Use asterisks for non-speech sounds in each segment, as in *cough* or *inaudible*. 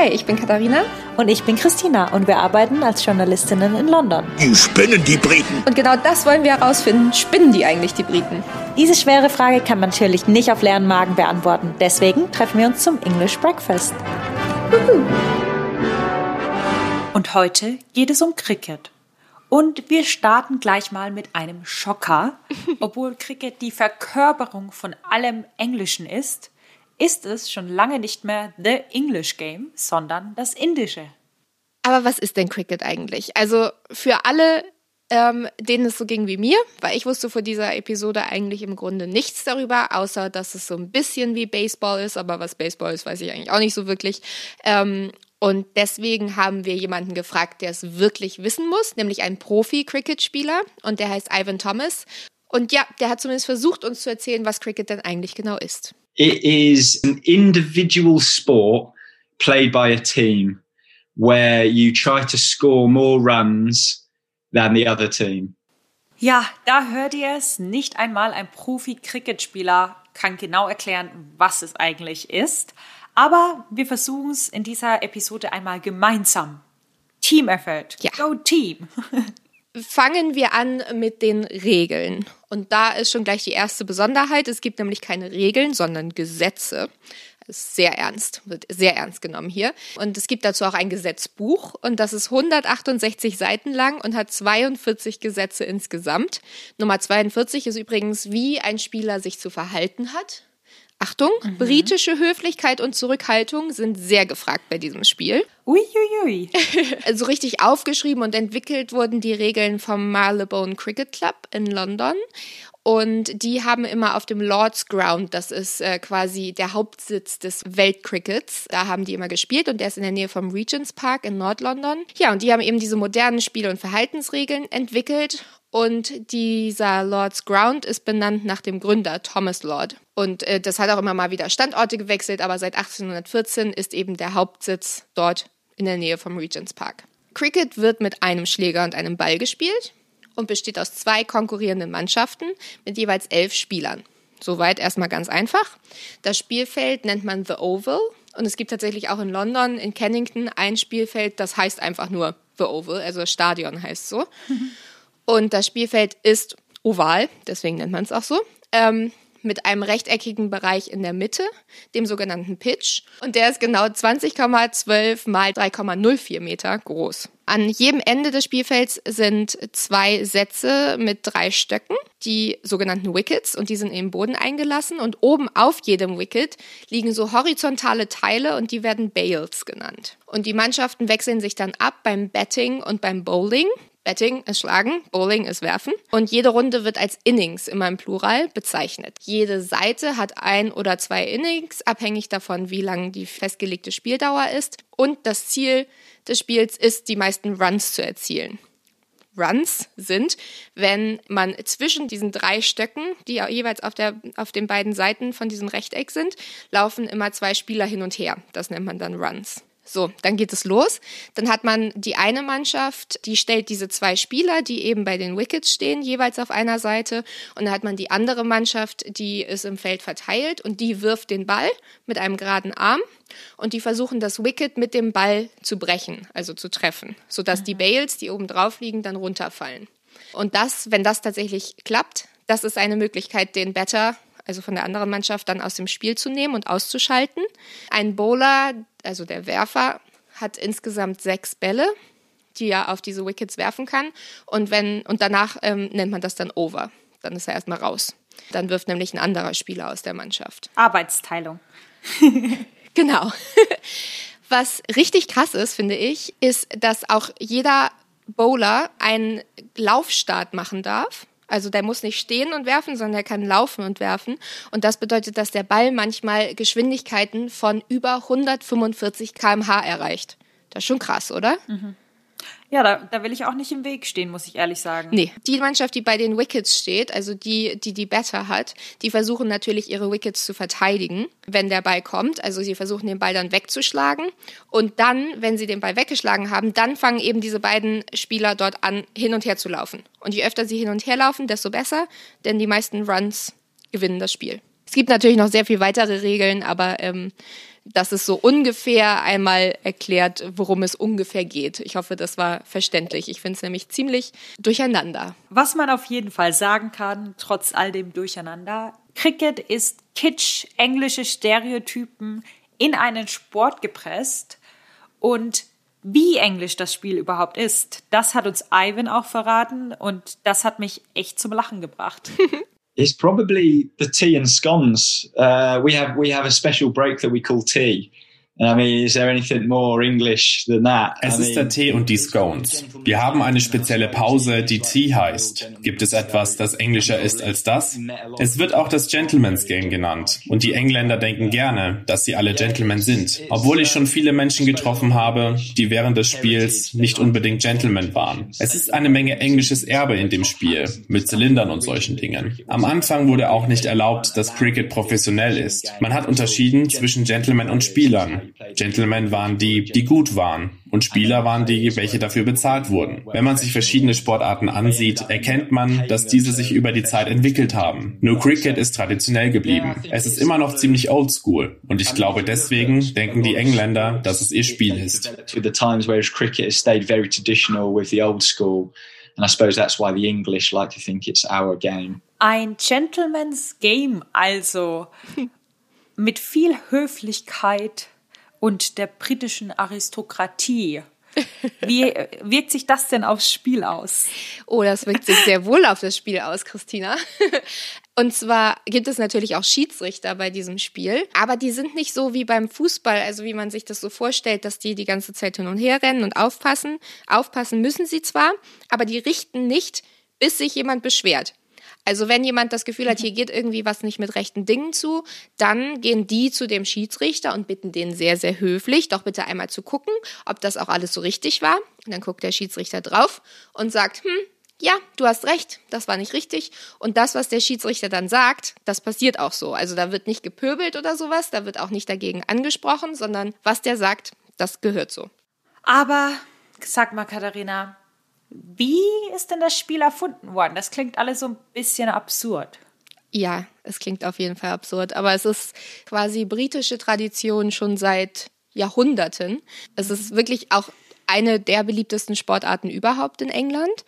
Hi, ich bin Katharina. Und ich bin Christina und wir arbeiten als Journalistinnen in London. Die spinnen die Briten. Und genau das wollen wir herausfinden. Spinnen die eigentlich die Briten? Diese schwere Frage kann man natürlich nicht auf leeren Magen beantworten. Deswegen treffen wir uns zum English Breakfast. Und heute geht es um Cricket. Und wir starten gleich mal mit einem Schocker. *laughs* Obwohl Cricket die Verkörperung von allem Englischen ist, ist es schon lange nicht mehr The English Game, sondern das Indische. Aber was ist denn Cricket eigentlich? Also für alle, ähm, denen es so ging wie mir, weil ich wusste vor dieser Episode eigentlich im Grunde nichts darüber, außer dass es so ein bisschen wie Baseball ist, aber was Baseball ist, weiß ich eigentlich auch nicht so wirklich. Ähm, und deswegen haben wir jemanden gefragt, der es wirklich wissen muss, nämlich einen Profi-Cricket-Spieler und der heißt Ivan Thomas. Und ja, der hat zumindest versucht, uns zu erzählen, was Cricket denn eigentlich genau ist. It is an individual sport played by a team where you try to score more runs than the other team. Ja, da hört ihr es. Nicht einmal ein Profi-Cricket-Spieler kann genau erklären, was es eigentlich ist. Aber wir versuchen es in dieser Episode einmal gemeinsam. Team-Effort. Ja. Go Team. *laughs* Fangen wir an mit den Regeln. Und da ist schon gleich die erste Besonderheit. Es gibt nämlich keine Regeln, sondern Gesetze. Das ist sehr ernst, wird sehr ernst genommen hier. Und es gibt dazu auch ein Gesetzbuch und das ist 168 Seiten lang und hat 42 Gesetze insgesamt. Nummer 42 ist übrigens, wie ein Spieler sich zu verhalten hat. Achtung, mhm. britische Höflichkeit und Zurückhaltung sind sehr gefragt bei diesem Spiel. Uiuiui. *laughs* also richtig aufgeschrieben und entwickelt wurden die Regeln vom Marylebone Cricket Club in London. Und die haben immer auf dem Lord's Ground, das ist äh, quasi der Hauptsitz des Weltcrickets, da haben die immer gespielt und der ist in der Nähe vom Regent's Park in Nordlondon. Ja, und die haben eben diese modernen Spiel- und Verhaltensregeln entwickelt und dieser Lord's Ground ist benannt nach dem Gründer Thomas Lord. Und äh, das hat auch immer mal wieder Standorte gewechselt, aber seit 1814 ist eben der Hauptsitz dort in der Nähe vom Regent's Park. Cricket wird mit einem Schläger und einem Ball gespielt und besteht aus zwei konkurrierenden Mannschaften mit jeweils elf Spielern. Soweit erstmal ganz einfach. Das Spielfeld nennt man The Oval und es gibt tatsächlich auch in London, in Kennington, ein Spielfeld, das heißt einfach nur The Oval, also Stadion heißt so. Mhm. Und das Spielfeld ist oval, deswegen nennt man es auch so. Ähm, mit einem rechteckigen Bereich in der Mitte, dem sogenannten Pitch. Und der ist genau 20,12 mal 3,04 Meter groß. An jedem Ende des Spielfelds sind zwei Sätze mit drei Stöcken, die sogenannten Wickets, und die sind im Boden eingelassen. Und oben auf jedem Wicket liegen so horizontale Teile und die werden Bales genannt. Und die Mannschaften wechseln sich dann ab beim Batting und beim Bowling. Betting ist Schlagen, Bowling ist Werfen. Und jede Runde wird als Innings, immer im Plural, bezeichnet. Jede Seite hat ein oder zwei Innings, abhängig davon, wie lang die festgelegte Spieldauer ist. Und das Ziel des Spiels ist, die meisten Runs zu erzielen. Runs sind, wenn man zwischen diesen drei Stöcken, die jeweils auf, der, auf den beiden Seiten von diesem Rechteck sind, laufen immer zwei Spieler hin und her. Das nennt man dann Runs. So, dann geht es los. Dann hat man die eine Mannschaft, die stellt diese zwei Spieler, die eben bei den Wickets stehen, jeweils auf einer Seite. Und dann hat man die andere Mannschaft, die ist im Feld verteilt und die wirft den Ball mit einem geraden Arm. Und die versuchen das Wicket mit dem Ball zu brechen, also zu treffen, sodass die Bales, die oben drauf liegen, dann runterfallen. Und das, wenn das tatsächlich klappt, das ist eine Möglichkeit, den Better also von der anderen Mannschaft, dann aus dem Spiel zu nehmen und auszuschalten. Ein Bowler, also der Werfer, hat insgesamt sechs Bälle, die er auf diese Wickets werfen kann. Und wenn, und danach ähm, nennt man das dann over. Dann ist er erstmal raus. Dann wirft nämlich ein anderer Spieler aus der Mannschaft. Arbeitsteilung. *laughs* genau. *laughs* Was richtig krass ist, finde ich, ist, dass auch jeder Bowler einen Laufstart machen darf. Also der muss nicht stehen und werfen, sondern er kann laufen und werfen. Und das bedeutet, dass der Ball manchmal Geschwindigkeiten von über 145 km/h erreicht. Das ist schon krass, oder? Mhm. Ja, da, da will ich auch nicht im Weg stehen, muss ich ehrlich sagen. Nee, die Mannschaft, die bei den Wickets steht, also die, die die Better hat, die versuchen natürlich ihre Wickets zu verteidigen, wenn der Ball kommt. Also sie versuchen den Ball dann wegzuschlagen und dann, wenn sie den Ball weggeschlagen haben, dann fangen eben diese beiden Spieler dort an, hin und her zu laufen. Und je öfter sie hin und her laufen, desto besser, denn die meisten Runs gewinnen das Spiel. Es gibt natürlich noch sehr viel weitere Regeln, aber ähm, dass es so ungefähr einmal erklärt, worum es ungefähr geht. Ich hoffe, das war verständlich. Ich finde es nämlich ziemlich durcheinander. Was man auf jeden Fall sagen kann, trotz all dem Durcheinander, Cricket ist Kitsch, englische Stereotypen in einen Sport gepresst und wie englisch das Spiel überhaupt ist, das hat uns Ivan auch verraten und das hat mich echt zum Lachen gebracht. *laughs* it's probably the tea and scones. Uh, we have we have a special break that we call tea. I mean, is there anything more English than that? Es ist der Tee und die Scones. Wir haben eine spezielle Pause, die Tea heißt. Gibt es etwas, das englischer ist als das? Es wird auch das Gentleman's Game genannt. Und die Engländer denken gerne, dass sie alle Gentlemen sind. Obwohl ich schon viele Menschen getroffen habe, die während des Spiels nicht unbedingt Gentlemen waren. Es ist eine Menge englisches Erbe in dem Spiel, mit Zylindern und solchen Dingen. Am Anfang wurde auch nicht erlaubt, dass Cricket professionell ist. Man hat unterschieden zwischen Gentlemen und Spielern. Gentlemen waren die, die gut waren und Spieler waren die, welche dafür bezahlt wurden. Wenn man sich verschiedene Sportarten ansieht, erkennt man, dass diese sich über die Zeit entwickelt haben. Nur Cricket ist traditionell geblieben. Es ist immer noch ziemlich oldschool und ich glaube deswegen denken die Engländer, dass es ihr Spiel ist. And I suppose that's why the English like to think it's our game. Ein Gentleman's Game also. *laughs* Mit viel Höflichkeit und der britischen Aristokratie. Wie *laughs* wirkt sich das denn aufs Spiel aus? Oh, das wirkt sich sehr wohl auf das Spiel aus, Christina. *laughs* Und zwar gibt es natürlich auch Schiedsrichter bei diesem Spiel, aber die sind nicht so wie beim Fußball, also wie man sich das so vorstellt, dass die die ganze Zeit hin und her rennen und aufpassen. Aufpassen müssen sie zwar, aber die richten nicht, bis sich jemand beschwert. Also wenn jemand das Gefühl hat, hier geht irgendwie was nicht mit rechten Dingen zu, dann gehen die zu dem Schiedsrichter und bitten den sehr, sehr höflich, doch bitte einmal zu gucken, ob das auch alles so richtig war. Und dann guckt der Schiedsrichter drauf und sagt, hm, ja, du hast recht, das war nicht richtig. Und das, was der Schiedsrichter dann sagt, das passiert auch so. Also da wird nicht gepöbelt oder sowas, da wird auch nicht dagegen angesprochen, sondern was der sagt, das gehört so. Aber sag mal, Katharina, wie ist denn das Spiel erfunden worden? Das klingt alles so ein bisschen absurd. Ja, es klingt auf jeden Fall absurd, aber es ist quasi britische Tradition schon seit Jahrhunderten. Es ist wirklich auch eine der beliebtesten Sportarten überhaupt in England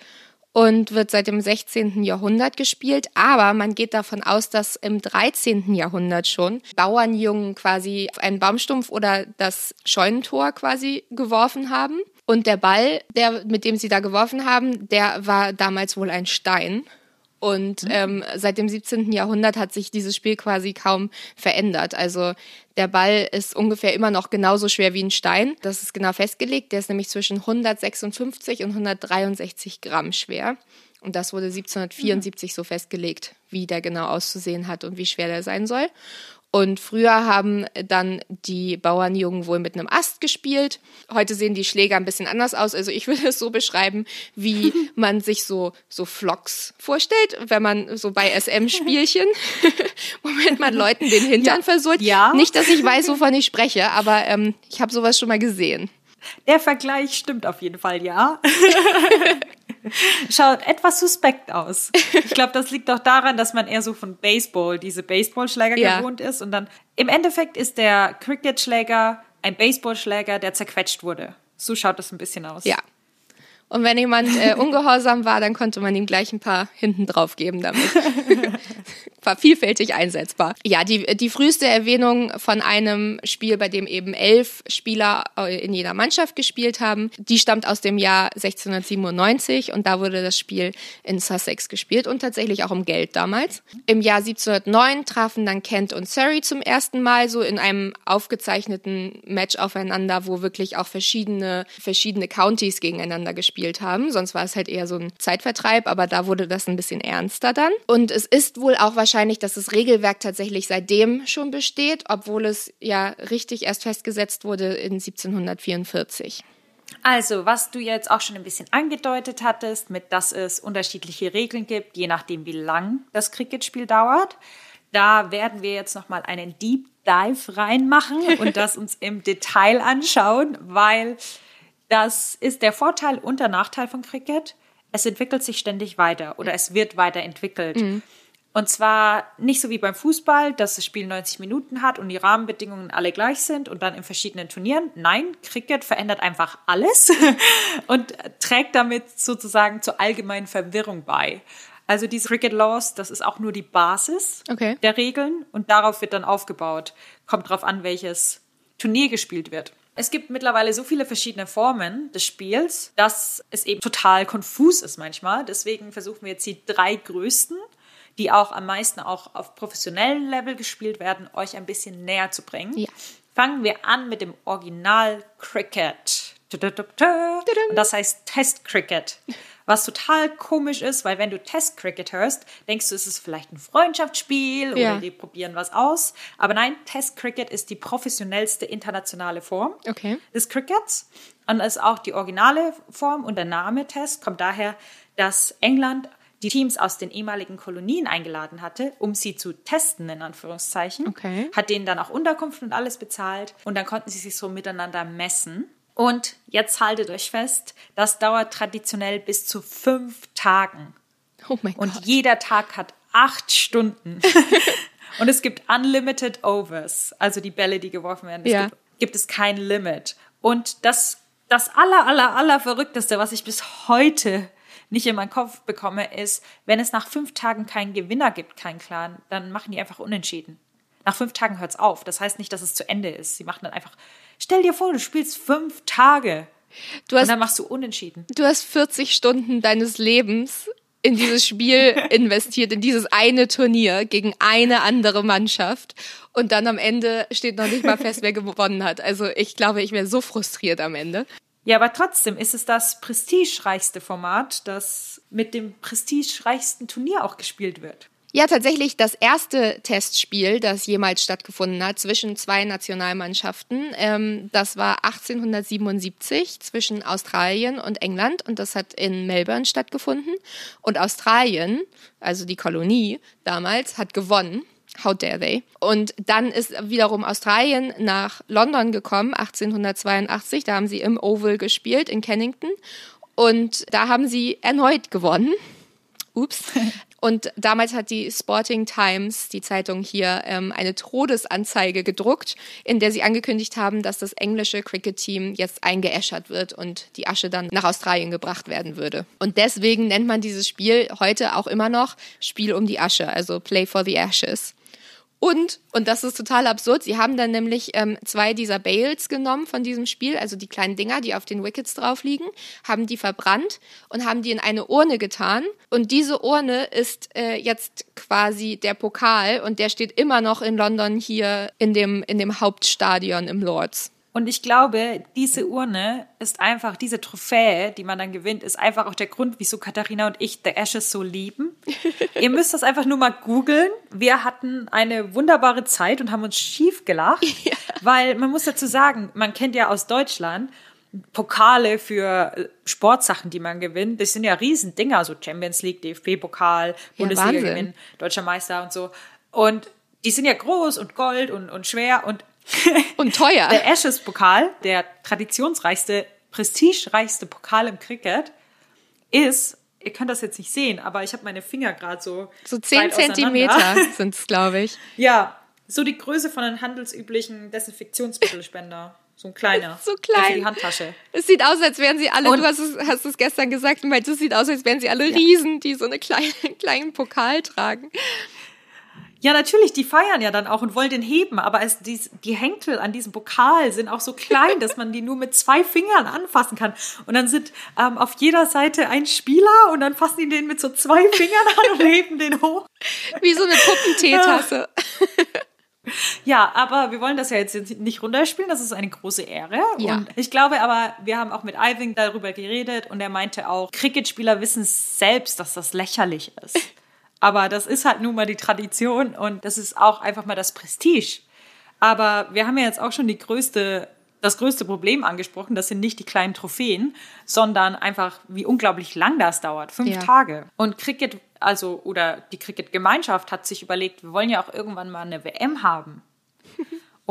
und wird seit dem 16. Jahrhundert gespielt. Aber man geht davon aus, dass im 13. Jahrhundert schon Bauernjungen quasi einen Baumstumpf oder das Scheunentor quasi geworfen haben. Und der Ball, der, mit dem sie da geworfen haben, der war damals wohl ein Stein. Und mhm. ähm, seit dem 17. Jahrhundert hat sich dieses Spiel quasi kaum verändert. Also der Ball ist ungefähr immer noch genauso schwer wie ein Stein. Das ist genau festgelegt. Der ist nämlich zwischen 156 und 163 Gramm schwer. Und das wurde 1774 mhm. so festgelegt, wie der genau auszusehen hat und wie schwer der sein soll. Und früher haben dann die Bauernjungen wohl mit einem Ast gespielt. Heute sehen die Schläger ein bisschen anders aus. Also ich *laughs* würde es so beschreiben, wie *laughs* man sich so, so Flocks vorstellt, wenn man so bei SM-Spielchen, womit *laughs* man Leuten den Hintern ja. versucht. Ja. Nicht, dass ich weiß, wovon ich spreche, aber ähm, ich habe sowas schon mal gesehen. Der Vergleich stimmt auf jeden Fall, ja. *laughs* Schaut etwas suspekt aus. Ich glaube, das liegt auch daran, dass man eher so von Baseball, diese Baseballschläger ja. gewohnt ist. Und dann im Endeffekt ist der Cricket-Schläger ein Baseballschläger, der zerquetscht wurde. So schaut das ein bisschen aus. Ja, und wenn jemand äh, *laughs* ungehorsam war, dann konnte man ihm gleich ein paar hinten drauf geben damit. *laughs* war vielfältig einsetzbar. Ja, die, die früheste Erwähnung von einem Spiel, bei dem eben elf Spieler äh, in jeder Mannschaft gespielt haben, die stammt aus dem Jahr 1697 und da wurde das Spiel in Sussex gespielt und tatsächlich auch um Geld damals. Im Jahr 1709 trafen dann Kent und Surrey zum ersten Mal so in einem aufgezeichneten Match aufeinander, wo wirklich auch verschiedene, verschiedene Counties gegeneinander gespielt gespielt haben. Sonst war es halt eher so ein Zeitvertreib, aber da wurde das ein bisschen ernster dann. Und es ist wohl auch wahrscheinlich, dass das Regelwerk tatsächlich seitdem schon besteht, obwohl es ja richtig erst festgesetzt wurde in 1744. Also, was du jetzt auch schon ein bisschen angedeutet hattest, mit dass es unterschiedliche Regeln gibt, je nachdem, wie lang das Cricketspiel dauert. Da werden wir jetzt nochmal einen Deep Dive reinmachen und *laughs* das uns im Detail anschauen, weil das ist der Vorteil und der Nachteil von Cricket. Es entwickelt sich ständig weiter oder es wird weiterentwickelt. Mhm. Und zwar nicht so wie beim Fußball, dass das Spiel 90 Minuten hat und die Rahmenbedingungen alle gleich sind und dann in verschiedenen Turnieren. Nein, Cricket verändert einfach alles *laughs* und trägt damit sozusagen zur allgemeinen Verwirrung bei. Also diese Cricket Laws, das ist auch nur die Basis Okay. der Regeln und darauf wird dann aufgebaut. Kommt drauf an, welches Turnier gespielt wird. Es gibt mittlerweile so viele verschiedene Formen des Spiels, dass es eben total konfus ist manchmal. Deswegen versuchen wir jetzt die drei größten, die auch am meisten auch auf professionellem Level gespielt werden, euch ein bisschen näher zu bringen. Ja. Fangen wir an mit dem Original Cricket. Und das heißt Test Cricket. Was total komisch ist, weil wenn du Test Cricket hörst, denkst du, es ist vielleicht ein Freundschaftsspiel oder Ja. die probieren was aus. Aber nein, Test Cricket ist die professionellste internationale Form Okay. des Crickets und ist auch die originale Form und der Name Test kommt daher, dass England die Teams aus den ehemaligen Kolonien eingeladen hatte, um sie zu testen, in Anführungszeichen. Okay. Hat denen dann auch Unterkunft und alles bezahlt und dann konnten sie sich so miteinander messen. Und jetzt haltet euch fest, das dauert traditionell bis zu fünf Tagen. Oh mein Und Gott. jeder Tag hat acht Stunden. *laughs* und es gibt unlimited overs, also die Bälle, die geworfen werden. Es Ja. gibt, gibt es kein Limit. Und das, das aller, aller, aller Verrückteste, was ich bis heute nicht in meinen Kopf bekomme, ist, wenn es nach fünf Tagen keinen Gewinner gibt, keinen Clan, dann machen die einfach unentschieden. Nach fünf Tagen hört es auf. Das heißt nicht, dass es zu Ende ist. Sie machen dann einfach, stell dir vor, du spielst fünf Tage Du und hast, dann machst du unentschieden. du hast 40 Stunden deines Lebens in dieses Spiel *laughs* investiert, in dieses eine Turnier gegen eine andere Mannschaft. Und dann am Ende steht noch nicht mal fest, wer gewonnen hat. Also ich glaube, ich wäre so frustriert am Ende. Ja, aber trotzdem ist es das prestigereichste Format, das mit dem prestigereichsten Turnier auch gespielt wird. Ja, tatsächlich das erste Testspiel, das jemals stattgefunden hat zwischen zwei Nationalmannschaften. Ähm, das war 1877 zwischen Australien und England und das hat in Melbourne stattgefunden. Und Australien, also die Kolonie damals, hat gewonnen. How dare they? Und dann ist wiederum Australien nach London gekommen, 1882. Da haben sie im Oval gespielt in Kennington. Und da haben sie erneut gewonnen. Ups. *laughs* Und damals hat die Sporting Times, die Zeitung hier, ähm, eine Todesanzeige gedruckt, in der sie angekündigt haben, dass das englische Cricket-Team jetzt eingeäschert wird und die Asche dann nach Australien gebracht werden würde. Und deswegen nennt man dieses Spiel heute auch immer noch Spiel um die Asche, also Play for the Ashes. Und, und das ist total absurd, sie haben dann nämlich ähm, zwei dieser Bales genommen von diesem Spiel, also die kleinen Dinger, die auf den Wickets drauf liegen, haben die verbrannt und haben die in eine Urne getan. Und diese Urne ist äh, jetzt quasi der Pokal und der steht immer noch in London hier in dem, in dem Hauptstadion im Lords. Und ich glaube, diese Urne ist einfach, diese Trophäe, die man dann gewinnt, ist einfach auch der Grund, wieso Katharina und ich The Ashes so lieben. *laughs* Ihr müsst das einfach nur mal googeln. Wir hatten eine wunderbare Zeit und haben uns schief gelacht, *laughs* weil man muss dazu sagen, man kennt ja aus Deutschland Pokale für äh, Sportsachen, die man gewinnt. Das sind ja Riesendinger, so Champions League, DFB-Pokal, Ja, Bundesliga gewinnen, Deutscher Meister und so. Und die sind ja groß und gold und, und schwer und *laughs* Und teuer. der Ashes-Pokal, der traditionsreichste, prestigereichste Pokal im Cricket, ist, ihr könnt das jetzt nicht sehen, aber ich habe meine Finger gerade so. So zehn weit auseinander. Zentimeter *laughs* sind es, glaube ich. Ja, so die Größe von einem handelsüblichen Desinfektionsmittelspender. So ein kleiner. *laughs* So klein. Für die Handtasche. Es sieht aus, als wären sie alle, Und- du hast es, hast es gestern gesagt, du meinst, es sieht aus, als wären sie alle Riesen, die so eine kleine, kleinen Pokal tragen. Ja, natürlich, die feiern ja dann auch und wollen den heben, aber es, die, die Henkel an diesem Pokal sind auch so klein, dass man die nur mit zwei Fingern anfassen kann. Und dann sind ähm, auf jeder Seite ein Spieler und dann fassen die den mit so zwei Fingern an und heben den hoch. Wie so eine Puppenteetasse. *laughs* Ja, aber wir wollen das ja jetzt nicht runterspielen, das ist eine große Ehre. Ja. Und ich glaube aber, wir haben auch mit Iving darüber geredet und er meinte auch, Cricketspieler wissen selbst, dass das lächerlich ist. Aber das ist halt nun mal die Tradition und das ist auch einfach mal das Prestige. Aber wir haben ja jetzt auch schon die größte, das größte Problem angesprochen. Das sind nicht die kleinen Trophäen, sondern einfach, wie unglaublich lang das dauert. Fünf Ja. Tage. Und Cricket, also, oder die Cricket-Gemeinschaft hat sich überlegt, wir wollen ja auch irgendwann mal eine WM haben.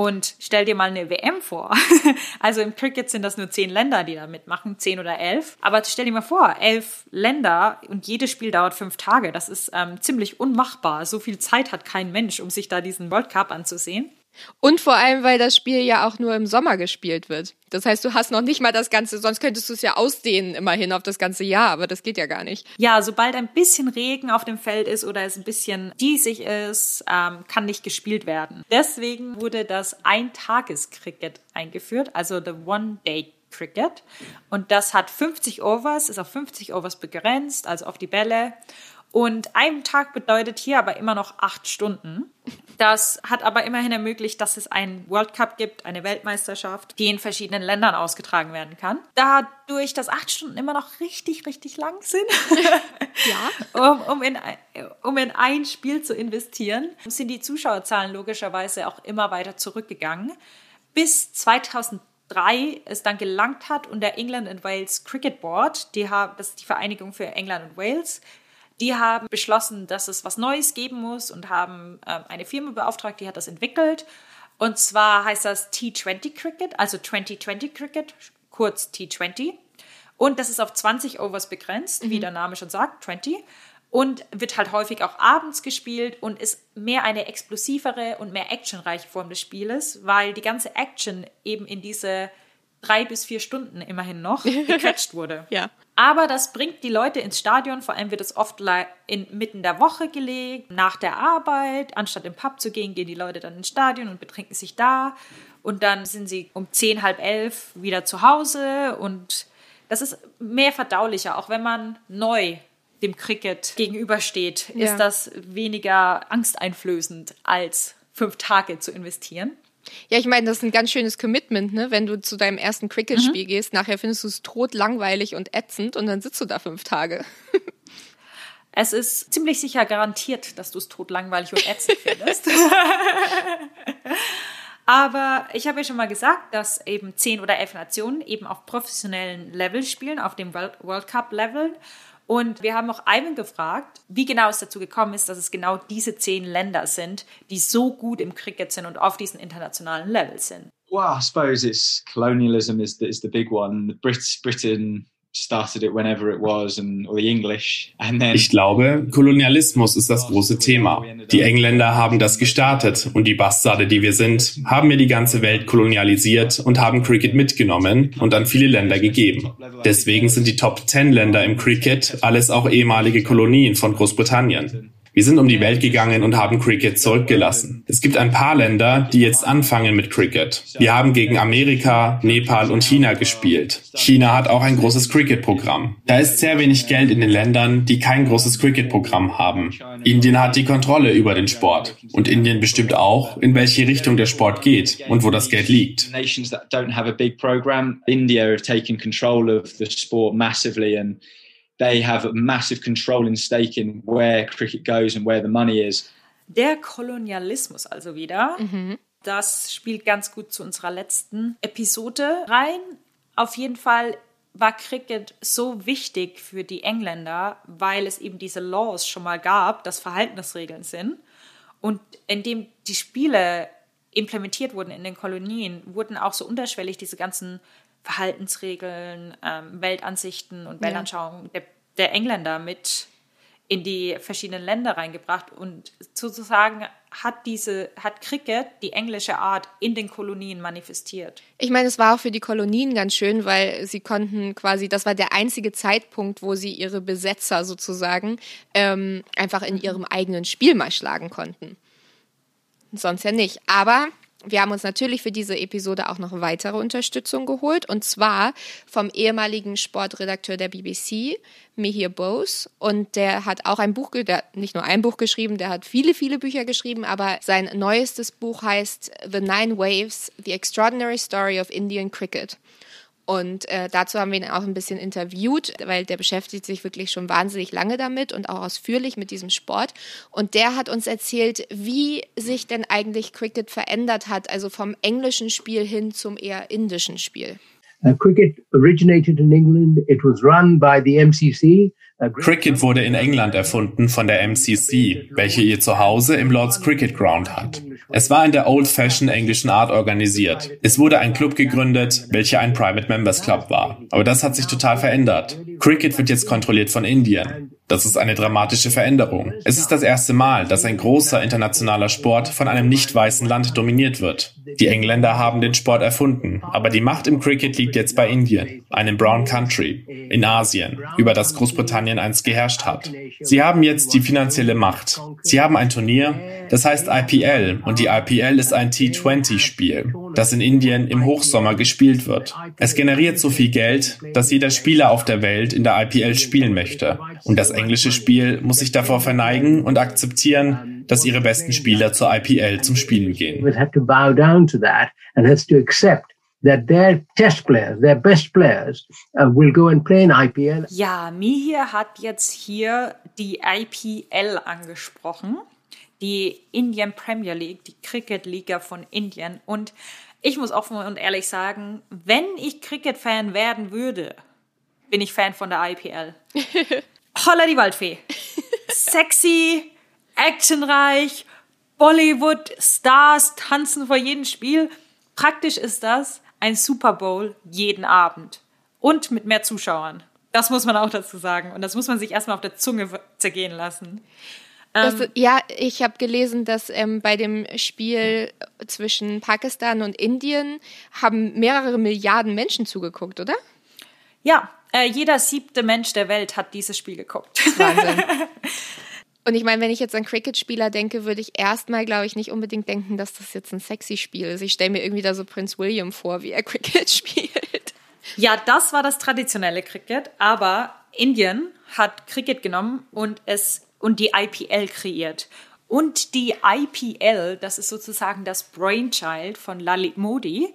Und stell dir mal eine WM vor. *laughs* Also im Cricket sind das nur zehn Länder, die da mitmachen, zehn oder elf. Aber stell dir mal vor, elf Länder und jedes Spiel dauert fünf Tage. Das ist ähm, ziemlich unmachbar. So viel Zeit hat kein Mensch, um sich da diesen World Cup anzusehen. Und vor allem, weil das Spiel ja auch nur im Sommer gespielt wird. Das heißt, du hast noch nicht mal das Ganze, sonst könntest du es ja ausdehnen immerhin auf das ganze Jahr, aber das geht ja gar nicht. Ja, sobald ein bisschen Regen auf dem Feld ist oder es ein bisschen diesig ist, ähm, kann nicht gespielt werden. Deswegen wurde das Eintages-Cricket eingeführt, also the One-Day Cricket. Und das hat 50 Overs, ist auf 50 Overs begrenzt, also auf die Bälle. Und ein Tag bedeutet hier aber immer noch acht Stunden. Das hat aber immerhin ermöglicht, dass es einen World Cup gibt, eine Weltmeisterschaft, die in verschiedenen Ländern ausgetragen werden kann. Dadurch, dass acht Stunden immer noch richtig, richtig lang sind, *laughs* ja. um, um, in, um in ein Spiel zu investieren, sind die Zuschauerzahlen logischerweise auch immer weiter zurückgegangen. Bis 2003 es dann gelangt hat und der England and Wales Cricket Board, die haben, das ist die Vereinigung für England und Wales, die haben beschlossen, dass es was Neues geben muss und haben ähm, eine Firma beauftragt, die hat das entwickelt. Und zwar heißt das T20 Cricket, also 2020 Cricket, kurz T20. Und das ist auf 20 Overs begrenzt, mhm. wie der Name schon sagt, 20. Und wird halt häufig auch abends gespielt und ist mehr eine explosivere und mehr actionreiche Form des Spieles, weil die ganze Action eben in diese drei bis vier Stunden immerhin noch *laughs* gequetscht wurde. ja. Aber das bringt die Leute ins Stadion. Vor allem wird es oft in, mitten der Woche gelegt, nach der Arbeit. Anstatt im Pub zu gehen, gehen die Leute dann ins Stadion und betrinken sich da. Und dann sind sie um zehn, halb elf wieder zu Hause. Und das ist mehr verdaulicher, auch wenn man neu dem Cricket gegenübersteht, ja. ist das weniger angsteinflößend als fünf Tage zu investieren. Ja, ich meine, das ist ein ganz schönes Commitment, ne? Wenn du zu deinem ersten Cricket-Spiel mhm. gehst, nachher findest du es tot langweilig und ätzend und dann sitzt du da fünf Tage. *laughs* Es ist ziemlich sicher garantiert, dass du es tot langweilig und ätzend *laughs* findest. Aber ich habe ja schon mal gesagt, dass eben zehn oder elf Nationen eben auf professionellen Level spielen, auf dem World Cup Level. Und wir haben auch Ivan gefragt, wie genau es dazu gekommen ist, dass es genau diese zehn Länder sind, die so gut im Cricket sind und auf diesem internationalen Level sind. Well, I suppose it's colonialism is the, is the big one. Brit Britain started it whenever it was and or the English and then Ich glaube, Kolonialismus ist das große Thema. Die Engländer haben das gestartet und die Bastarde, die wir sind, haben mir die ganze Welt kolonialisiert und haben Cricket mitgenommen und an viele Länder gegeben. Deswegen sind die Top 10 Länder im Cricket alles auch ehemalige Kolonien von Großbritannien. Wir sind um die Welt gegangen und haben Cricket zurückgelassen. Es gibt ein paar Länder, die jetzt anfangen mit Cricket. Wir haben gegen Amerika, Nepal und China gespielt. China hat auch ein großes Cricket-Programm. Da ist sehr wenig Geld in den Ländern, die kein großes Cricket-Programm haben. Indien hat die Kontrolle über den Sport. Und Indien bestimmt auch, in welche Richtung der Sport geht und wo das Geld liegt. India have taken control of the sport massively and they have a massive controlling stake in where cricket goes and where the money is. Der Kolonialismus also wieder. Mhm. Das spielt ganz gut zu unserer letzten Episode rein. Auf jeden Fall war Cricket so wichtig für die Engländer, weil es eben diese Laws schon mal gab, dass Verhaltensregeln sind. Und indem die Spiele implementiert wurden in den Kolonien, wurden auch so unterschwellig diese ganzen Verhaltensregeln, ähm, Weltansichten und Weltanschauungen ja. der, der Engländer mit in die verschiedenen Länder reingebracht und sozusagen hat diese hat Cricket die englische Art in den Kolonien manifestiert. Ich meine, es war auch für die Kolonien ganz schön, weil sie konnten quasi, das war der einzige Zeitpunkt, wo sie ihre Besetzer sozusagen ähm, einfach in ihrem eigenen Spiel mal schlagen konnten. Sonst ja nicht. Aber wir haben uns natürlich für diese Episode auch noch weitere Unterstützung geholt und zwar vom ehemaligen Sportredakteur der BBC, Mihir Bose. Und der hat auch ein Buch, der nicht nur ein Buch geschrieben, der hat viele, viele Bücher geschrieben, aber sein neuestes Buch heißt The Nine Waves, The Extraordinary Story of Indian Cricket. Und äh, dazu haben wir ihn auch ein bisschen interviewt, weil der beschäftigt sich wirklich schon wahnsinnig lange damit und auch ausführlich mit diesem Sport. Und der hat uns erzählt, wie sich denn eigentlich Cricket verändert hat, also vom englischen Spiel hin zum eher indischen Spiel. Uh, cricket originated in England. It was run by the MCC, Cricket wurde in England erfunden von der MCC, welche ihr Zuhause im Lord's Cricket Ground hat. Es war in der old-fashioned englischen Art organisiert. Es wurde ein Club gegründet, welcher ein Private Members Club war. Aber das hat sich total verändert. Cricket wird jetzt kontrolliert von Indien. Das ist eine dramatische Veränderung. Es ist das erste Mal, dass ein großer internationaler Sport von einem nicht weißen Land dominiert wird. Die Engländer haben den Sport erfunden, aber die Macht im Cricket liegt jetzt bei Indien, einem Brown Country, in Asien, über das Großbritannien einst geherrscht hat. Sie haben jetzt die finanzielle Macht. Sie haben ein Turnier, das heißt IPL, und die IPL ist ein T20-Spiel, das in Indien im Hochsommer gespielt wird. Es generiert so viel Geld, dass jeder Spieler auf der Welt in der IPL spielen möchte. Und das englische Spiel muss sich davor verneigen und akzeptieren, dass ihre besten Spieler zur IPL zum Spielen gehen. that their test players, their best players, uh, will go and play in IPL. Ja, Mihir hat jetzt hier die IPL angesprochen, die Indian Premier League, die Cricket-Liga von Indien. Und ich muss offen und ehrlich sagen, wenn ich Cricket-Fan werden würde, bin ich Fan von der IPL. *laughs* Holla die Waldfee. Sexy, actionreich, Bollywood, Stars tanzen vor jedem Spiel. Praktisch ist das ein Super Bowl jeden Abend. Und mit mehr Zuschauern. Das muss man auch dazu sagen. Und das muss man sich erstmal auf der Zunge zergehen lassen. Das, ähm, ja, ich habe gelesen, dass ähm, bei dem Spiel zwischen Pakistan und Indien haben mehrere Milliarden Menschen zugeguckt, oder? Ja, äh, jeder siebte Mensch der Welt hat dieses Spiel geguckt. *laughs* Wahnsinn. *laughs* Und ich meine, wenn ich jetzt an Cricket-Spieler denke, würde ich erstmal, glaube ich, nicht unbedingt denken, dass das jetzt ein sexy Spiel ist. Ich stelle mir irgendwie da so Prince William vor, wie er *laughs* Cricket spielt. Ja, das war das traditionelle Cricket, aber Indien hat Cricket genommen und es und die IPL kreiert. Und die IPL, das ist sozusagen das Brainchild von Lalit Modi,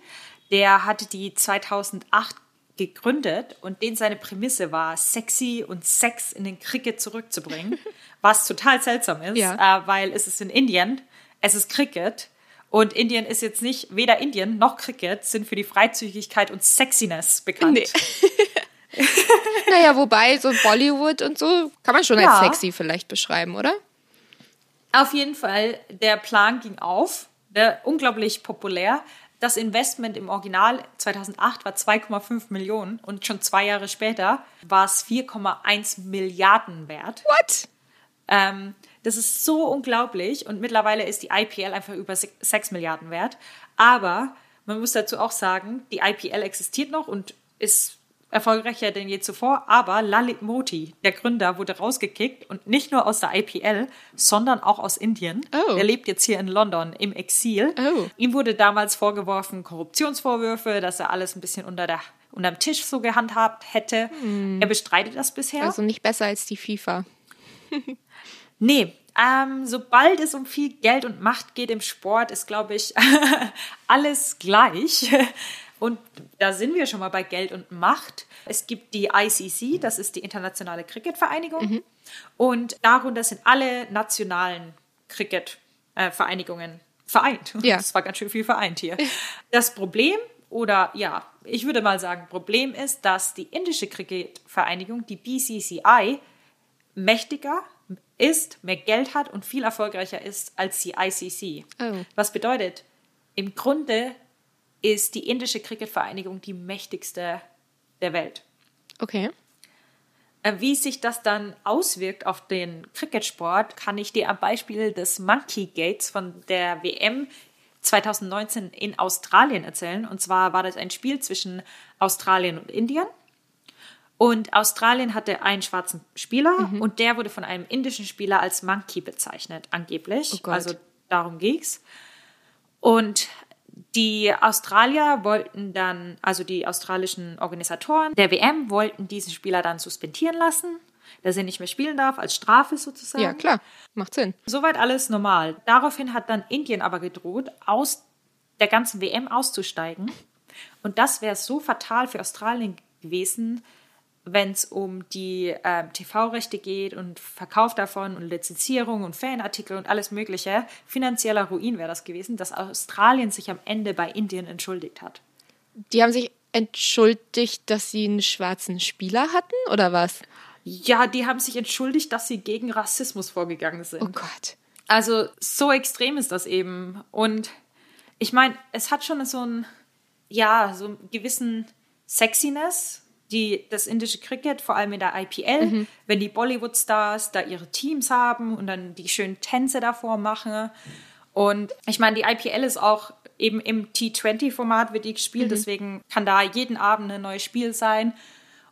der hatte die 2008 gegründet und den seine Prämisse war, sexy und Sex in den Cricket zurückzubringen, *laughs* was total seltsam ist, ja. äh, weil es ist in Indien, es ist Cricket und Indien ist jetzt nicht, weder Indien noch Cricket sind für die Freizügigkeit und Sexiness bekannt. Nee. *laughs* *laughs* naja, wobei so Bollywood und so kann man schon ja. als sexy vielleicht beschreiben, oder? Auf jeden Fall, der Plan ging auf, der unglaublich populär. Das Investment im Original 2008 war 2,5 Millionen und schon zwei Jahre später war es 4,1 Milliarden wert. What? Ähm, das ist so unglaublich und mittlerweile ist die IPL einfach über 6 Milliarden wert. Aber man muss dazu auch sagen, die IPL existiert noch und ist erfolgreicher denn je zuvor, aber Lalit Moti, der Gründer, wurde rausgekickt und nicht nur aus der IPL, sondern auch aus Indien. Oh. Er lebt jetzt hier in London im Exil. Oh. Ihm wurde damals vorgeworfen Korruptionsvorwürfe, dass er alles ein bisschen unter der unterm Tisch so gehandhabt hätte. Hm. Er bestreitet das bisher. Also nicht besser als die FIFA. *laughs* nee, ähm, sobald es um viel Geld und Macht geht im Sport, ist, glaube ich, *laughs* alles gleich. Und da sind wir schon mal bei Geld und Macht. Es gibt die ICC, das ist die Internationale Cricket-Vereinigung. Mhm. Und darunter sind alle nationalen Cricket-Vereinigungen vereint. Ja. Das war ganz schön viel vereint hier. Das Problem, oder ja, ich würde mal sagen, Problem ist, dass die indische Cricket-Vereinigung, die BCCI, mächtiger ist, mehr Geld hat und viel erfolgreicher ist als die ICC. Oh. Was bedeutet, im Grunde ist die indische Cricket-Vereinigung die mächtigste der Welt. Okay. Äh, wie sich das dann auswirkt auf den Cricketsport, kann ich dir am Beispiel des Monkey Gates von der WM 2019 in Australien erzählen. Und zwar war das ein Spiel zwischen Australien und Indien. Und Australien hatte einen schwarzen Spieler mhm. und der wurde von einem indischen Spieler als Monkey bezeichnet, angeblich. Oh also darum ging's. Und die Australier wollten dann, also die australischen Organisatoren der WM wollten diesen Spieler dann suspendieren lassen, dass er nicht mehr spielen darf, als Strafe sozusagen. Ja, klar, macht Sinn. Soweit alles normal. Daraufhin hat dann Indien aber gedroht, aus der ganzen WM auszusteigen. Und das wäre so fatal für Australien gewesen, wenn es um die äh, TV-Rechte geht und Verkauf davon und Lizenzierung und Fanartikel und alles Mögliche, finanzieller Ruin wäre das gewesen, dass Australien sich am Ende bei Indien entschuldigt hat. Die haben sich entschuldigt, dass sie einen schwarzen Spieler hatten oder was? Ja, die haben sich entschuldigt, dass sie gegen Rassismus vorgegangen sind. Oh Gott. Also so extrem ist das eben. Und ich meine, es hat schon so einen, ja, so einen gewissen Sexiness, die, das indische Cricket, vor allem in der IPL, mhm. wenn die Bollywood-Stars da ihre Teams haben und dann die schönen Tänze davor machen. Und ich meine, die IPL ist auch eben im T20-Format wird die gespielt, mhm. deswegen kann da jeden Abend ein neues Spiel sein.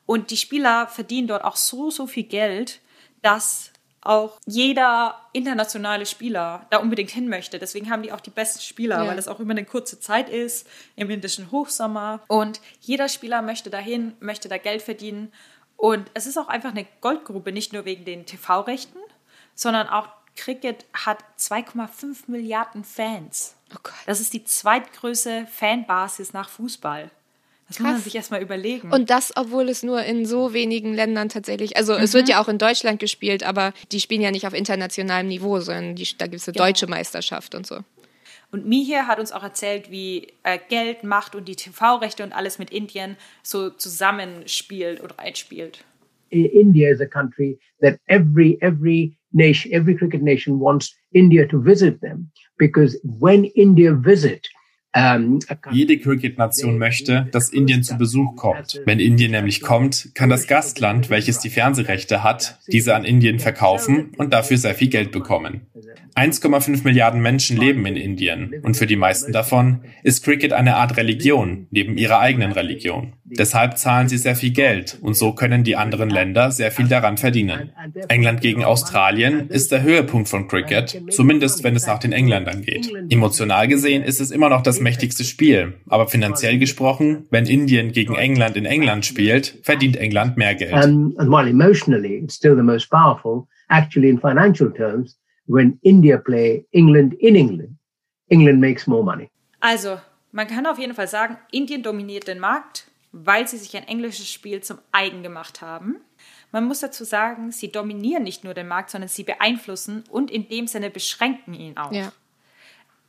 Und die Spieler verdienen dort auch so, so viel Geld, dass auch jeder internationale Spieler da unbedingt hin möchte. Deswegen haben die auch die besten Spieler, ja. weil es auch immer eine kurze Zeit ist im indischen Hochsommer. Und jeder Spieler möchte dahin, möchte da Geld verdienen. Und es ist auch einfach eine Goldgrube, nicht nur wegen den TV-Rechten, sondern auch Cricket hat 2,5 Milliarden Fans. Oh Gott. Das ist die zweitgrößte Fanbasis nach Fußball. Das Krass. muss man sich erstmal überlegen. Und das, obwohl es nur in so wenigen Ländern tatsächlich, also mhm. es wird ja auch in Deutschland gespielt, aber die spielen ja nicht auf internationalem Niveau, sondern die, da gibt es eine genau. deutsche Meisterschaft und so. Und Mihir hat uns auch erzählt, wie äh, Geld, Macht und die TV-Rechte und alles mit Indien so zusammenspielt oder einspielt. India is a country that every every nation, every cricket nation wants India to visit them because when India visit, Jede Cricket-Nation möchte, dass Indien zu Besuch kommt. Wenn Indien nämlich kommt, kann das Gastland, welches die Fernsehrechte hat, diese an Indien verkaufen und dafür sehr viel Geld bekommen. 1,5 Milliarden Menschen leben in Indien und für die meisten davon ist Cricket eine Art Religion neben ihrer eigenen Religion. Deshalb zahlen sie sehr viel Geld und so können die anderen Länder sehr viel daran verdienen. England gegen Australien ist der Höhepunkt von Cricket, zumindest wenn es nach den Engländern geht. Emotional gesehen ist es immer noch das mächtigste Spiel, aber finanziell gesprochen, wenn Indien gegen England in England spielt, verdient England mehr Geld. And, and while emotionally it's still the most powerful, actually in financial terms, when India play England in England, England makes more money. Also, man kann auf jeden Fall sagen, Indien dominiert den Markt, weil sie sich ein englisches Spiel zum eigen gemacht haben. Man muss dazu sagen, sie dominieren nicht nur den Markt, sondern sie beeinflussen und in dem Sinne beschränken ihn auch. Ja.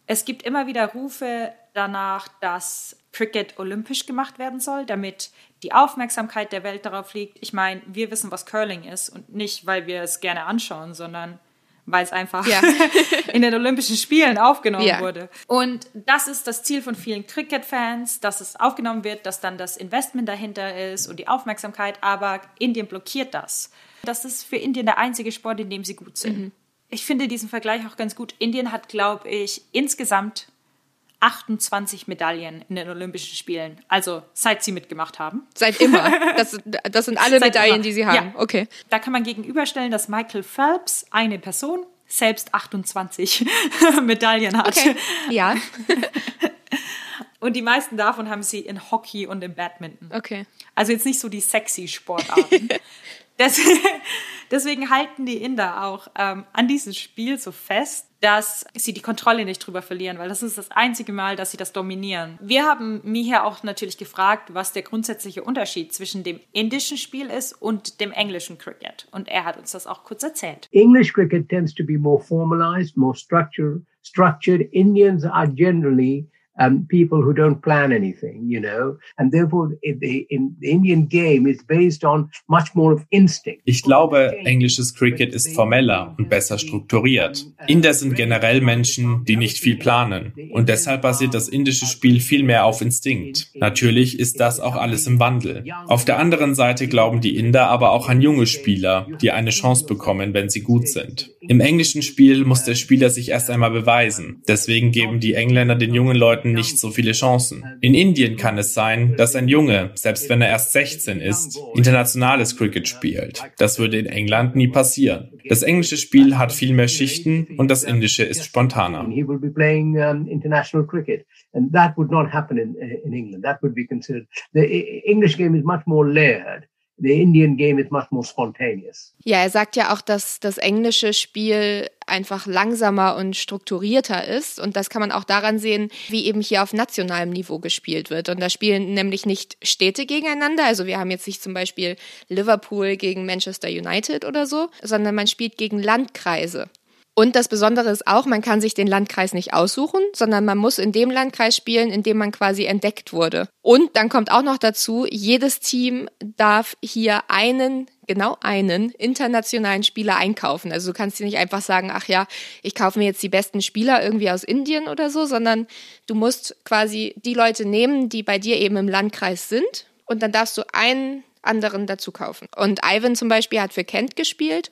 Es gibt immer wieder Rufe danach, dass Cricket olympisch gemacht werden soll, damit die Aufmerksamkeit der Welt darauf liegt. Ich meine, wir wissen, was Curling ist und nicht, weil wir es gerne anschauen, sondern weil es einfach ja. *laughs* in den Olympischen Spielen aufgenommen ja. wurde. Und das ist das Ziel von vielen Cricket-Fans, dass es aufgenommen wird, dass dann das Investment dahinter ist und die Aufmerksamkeit. Aber Indien blockiert das. Das ist für Indien der einzige Sport, in dem sie gut sind. Mhm. Ich finde diesen Vergleich auch ganz gut. Indien hat, glaube ich, insgesamt 28 Medaillen in den Olympischen Spielen. Also seit sie mitgemacht haben. Seit immer. *laughs* Das, das sind alle Medaillen, immer. die sie haben. Ja. Okay. Da kann man gegenüberstellen, dass Michael Phelps, eine Person, selbst 28 *laughs* Medaillen hat. Okay. Ja. *laughs* Und die meisten davon haben sie in Hockey und im Badminton. Okay. Also jetzt nicht so die sexy Sportarten. *laughs* deswegen halten die Inder auch ähm, an diesem Spiel so fest, dass sie die Kontrolle nicht drüber verlieren, weil das ist das einzige Mal, dass sie das dominieren. Wir haben Miha auch natürlich gefragt, was der grundsätzliche Unterschied zwischen dem indischen Spiel ist und dem englischen Cricket. Und er hat uns das auch kurz erzählt. English cricket tends to be more formalized, more structured. Structured. Indians are generally um, people who don't plan anything, you know, and therefore the, in, the Indian game is based on much more of instinct. Ich glaube, englisches Cricket ist formeller und besser strukturiert. Inder sind generell Menschen, die nicht viel planen und deshalb basiert das indische Spiel viel mehr auf Instinkt. Natürlich ist das auch alles im Wandel. Auf der anderen Seite glauben die Inder aber auch an junge Spieler, die eine Chance bekommen, wenn sie gut sind. Im englischen Spiel muss der Spieler sich erst einmal beweisen. Deswegen geben die Engländer den jungen Leuten nicht so viele Chancen. In Indien kann es sein, dass ein Junge, selbst wenn er erst 16 ist, internationales Cricket spielt. Das würde in England nie passieren. Das englische Spiel hat viel mehr Schichten und das indische ist spontaner. And that would not happen in, in England. That would be considered. The English game is much more layered the Indian game is much more spontaneous. Ja, er sagt ja auch, dass das englische Spiel einfach langsamer und strukturierter ist. Und das kann man auch daran sehen, wie eben hier auf nationalem Niveau gespielt wird. Und da spielen nämlich nicht Städte gegeneinander. Also wir haben jetzt nicht zum Beispiel Liverpool gegen Manchester United oder so, sondern man spielt gegen Landkreise. Und das Besondere ist auch, man kann sich den Landkreis nicht aussuchen, sondern man muss in dem Landkreis spielen, in dem man quasi entdeckt wurde. Und dann kommt auch noch dazu, jedes Team darf hier einen genau einen internationalen Spieler einkaufen. Also du kannst dir nicht einfach sagen, ach ja, ich kaufe mir jetzt die besten Spieler irgendwie aus Indien oder so, sondern du musst quasi die Leute nehmen, die bei dir eben im Landkreis sind und dann darfst du einen anderen dazu kaufen. Und Ivan zum Beispiel hat für Kent gespielt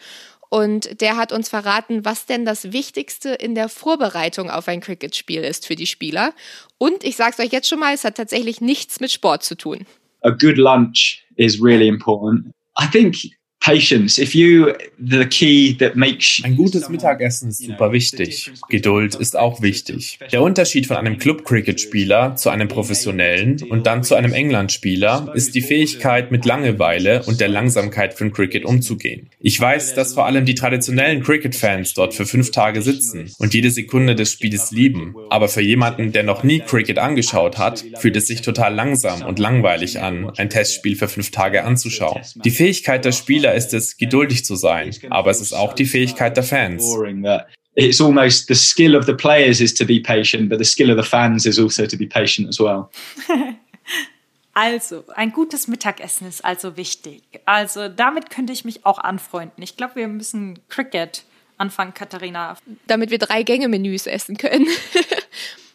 und der hat uns verraten, was denn das Wichtigste in der Vorbereitung auf ein Cricket-Spiel ist für die Spieler. Und ich sage es euch jetzt schon mal, es hat tatsächlich nichts mit Sport zu tun. A good lunch is really important. I think patience. If you the key that makes ein gutes Mittagessen ist super wichtig. Geduld ist auch wichtig. Der Unterschied von einem Club-Cricket-Spieler zu einem professionellen und dann zu einem England-Spieler ist die Fähigkeit, mit Langeweile und der Langsamkeit von Cricket umzugehen. Ich weiß, dass vor allem die traditionellen Cricket-Fans dort für fünf Tage sitzen und jede Sekunde des Spieles lieben. Aber für jemanden, der noch nie Cricket angeschaut hat, fühlt es sich total langsam und langweilig an, ein Testspiel für fünf Tage anzuschauen. Die Fähigkeit der Spieler ist es, geduldig zu sein, aber es ist auch die Fähigkeit der Fans. It's almost the skill of the players is to be patient, but the skill of the fans is also to be patient as well. *laughs* Also, ein gutes Mittagessen ist also wichtig. Also, damit könnte ich mich auch anfreunden. Ich glaube, wir müssen Cricket anfangen, Katharina. Damit wir drei Gänge-Menüs essen können. *laughs*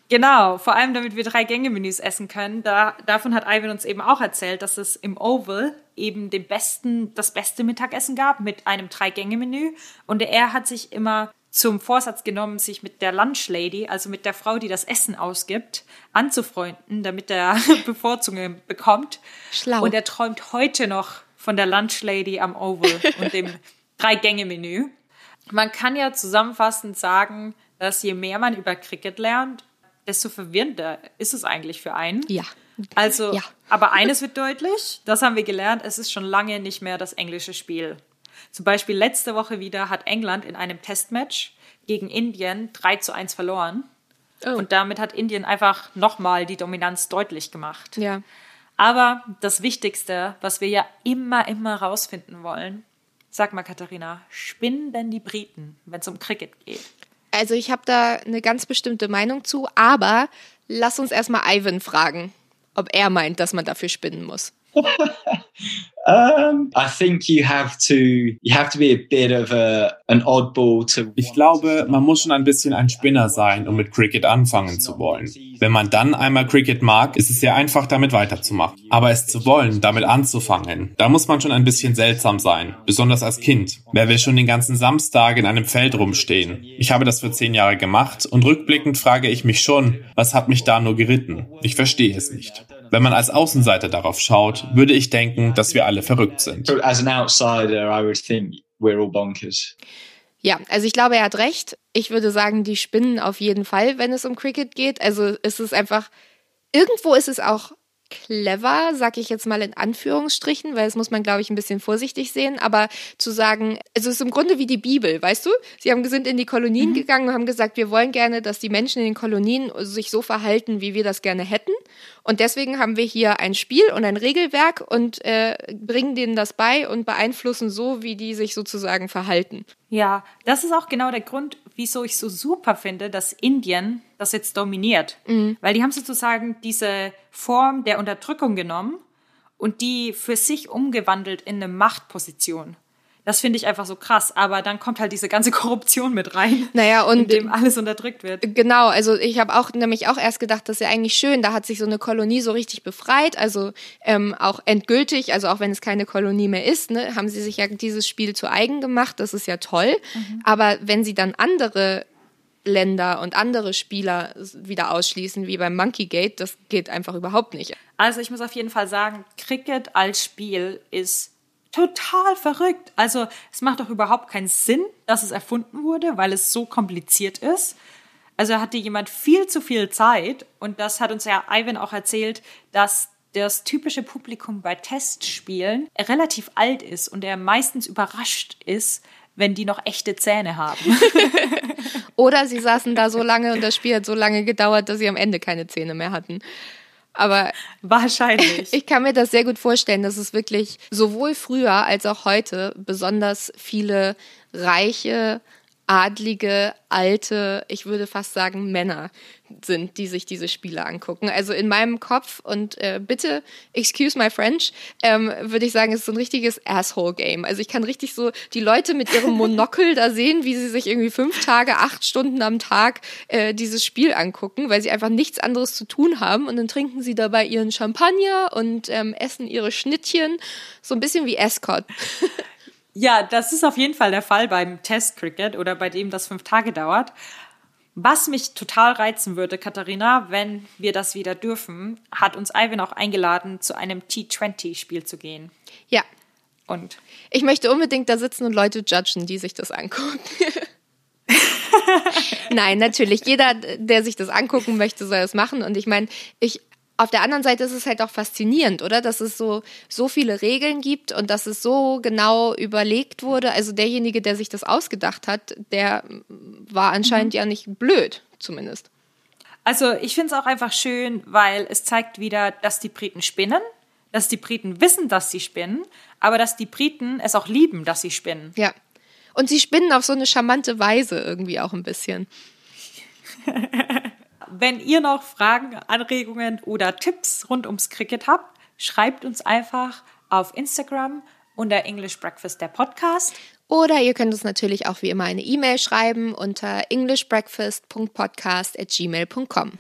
Genau, vor allem damit wir drei Gänge-Menüs essen können. Da, davon hat Ivan uns eben auch erzählt, dass es im Oval eben den besten, das beste Mittagessen gab mit einem Drei-Gänge-Menü. Und er hat sich immer zum Vorsatz genommen, sich mit der Lunch Lady, also mit der Frau, die das Essen ausgibt, anzufreunden, damit er *laughs* Bevorzugungen bekommt. Schlau. Und er träumt heute noch von der Lunch Lady am Oval *laughs* und dem Drei-Gänge-Menü. Man kann ja zusammenfassend sagen, dass je mehr man über Cricket lernt, desto verwirrender ist es eigentlich für einen. Ja. Also, ja. aber eines wird deutlich, das haben wir gelernt, es ist schon lange nicht mehr das englische Spiel. Zum Beispiel letzte Woche wieder hat England in einem Testmatch gegen Indien 3 zu 1 verloren. Oh. Und damit hat Indien einfach nochmal die Dominanz deutlich gemacht. Ja. Aber das Wichtigste, was wir ja immer, immer rausfinden wollen, sag mal, Katharina, spinnen denn die Briten, wenn es um Cricket geht? Also ich habe da eine ganz bestimmte Meinung zu, aber lass uns erstmal Ivan fragen, ob er meint, dass man dafür spinnen muss. *laughs* um, I think you have to you have to be a bit of a, an oddball to. Ich glaube, man muss schon ein bisschen ein Spinner sein, um mit Cricket anfangen zu wollen. Wenn man dann einmal Cricket mag, ist es sehr einfach, damit weiterzumachen. Aber es zu wollen, damit anzufangen, da muss man schon ein bisschen seltsam sein, besonders als Kind. Wer will schon den ganzen Samstag in einem Feld rumstehen? Ich habe das für zehn Jahre gemacht und rückblickend frage ich mich schon, was hat mich da nur geritten? Ich verstehe es nicht. Wenn man als Außenseiter darauf schaut, würde ich denken, dass wir alle verrückt sind. As an outsider, I would think we're all bonkers. Ja, also ich glaube, er hat recht. Ich würde sagen, die spinnen auf jeden Fall, wenn es um Cricket geht. Also es ist einfach, irgendwo ist es auch clever, sag ich jetzt mal in Anführungsstrichen, weil das muss man, glaube ich, ein bisschen vorsichtig sehen, aber zu sagen, also es ist im Grunde wie die Bibel, weißt du? Sie haben sind in die Kolonien mhm. gegangen und haben gesagt, wir wollen gerne, dass die Menschen in den Kolonien sich so verhalten, wie wir das gerne hätten. Und deswegen haben wir hier ein Spiel und ein Regelwerk und äh, bringen denen das bei und beeinflussen so, wie die sich sozusagen verhalten. Ja, das ist auch genau der Grund, wieso ich so super finde, dass Indien das jetzt dominiert. Mhm. Weil die haben sozusagen diese Form der Unterdrückung genommen und die für sich umgewandelt in eine Machtposition. Das finde ich einfach so krass. Aber dann kommt halt diese ganze *laughs* Korruption mit rein. Naja, und. In dem alles unterdrückt wird. Genau, also ich habe auch nämlich auch erst gedacht, das ist ja eigentlich schön. Da hat sich so eine Kolonie so richtig befreit. Also ähm, auch endgültig, also auch wenn es keine Kolonie mehr ist, ne, haben sie sich ja dieses Spiel zu eigen gemacht. Das ist ja toll. Mhm. Aber wenn sie dann andere Länder und andere Spieler wieder ausschließen, wie beim Monkey Gate, das geht einfach überhaupt nicht. Also ich muss auf jeden Fall sagen, Cricket als Spiel ist total verrückt. Also es macht doch überhaupt keinen Sinn, dass es erfunden wurde, weil es so kompliziert ist. Also hatte jemand viel zu viel Zeit und das hat uns ja Ivan auch erzählt, dass das typische Publikum bei Testspielen relativ alt ist und er meistens überrascht ist, wenn die noch echte Zähne haben. *laughs* Oder sie saßen da so lange und das Spiel hat so lange gedauert, dass sie am Ende keine Zähne mehr hatten. Aber wahrscheinlich. *laughs* Ich kann mir das sehr gut vorstellen, dass es wirklich sowohl früher als auch heute besonders viele reiche, adlige, alte, ich würde fast sagen Männer sind, die sich diese Spiele angucken. Also in meinem Kopf und äh, bitte, excuse my French, ähm, würde ich sagen, es ist so ein richtiges Asshole-Game. Also ich kann richtig so die Leute mit ihrem *laughs* Monokel da sehen, wie sie sich irgendwie fünf Tage, acht Stunden am Tag äh, dieses Spiel angucken, weil sie einfach nichts anderes zu tun haben und dann trinken sie dabei ihren Champagner und ähm, essen ihre Schnittchen, so ein bisschen wie Escort. Ja, das ist auf jeden Fall der Fall beim Test Cricket oder bei dem das fünf Tage dauert. Was mich total reizen würde, Katharina, wenn wir das wieder dürfen, hat uns Ivan auch eingeladen, zu einem T20-Spiel zu gehen. Ja. Und ich möchte unbedingt da sitzen und Leute judgen, die sich das angucken. *laughs* Nein, natürlich. Jeder, der sich das angucken möchte, soll es machen. Und ich meine, ich auf der anderen Seite ist es halt auch faszinierend, oder? Dass es so, so viele Regeln gibt und dass es so genau überlegt wurde. Also derjenige, der sich das ausgedacht hat, der war anscheinend mhm. ja nicht blöd, zumindest. Also ich finde es auch einfach schön, weil es zeigt wieder, dass die Briten spinnen, dass die Briten wissen, dass sie spinnen, aber dass die Briten es auch lieben, dass sie spinnen. Ja. Und sie spinnen auf so eine charmante Weise irgendwie auch ein bisschen. *laughs* Wenn ihr noch Fragen, Anregungen oder Tipps rund ums Cricket habt, schreibt uns einfach auf Instagram unter English Breakfast der Podcast. Oder ihr könnt uns natürlich auch wie immer eine E-Mail schreiben unter englishbreakfast.podcast at gmail.com.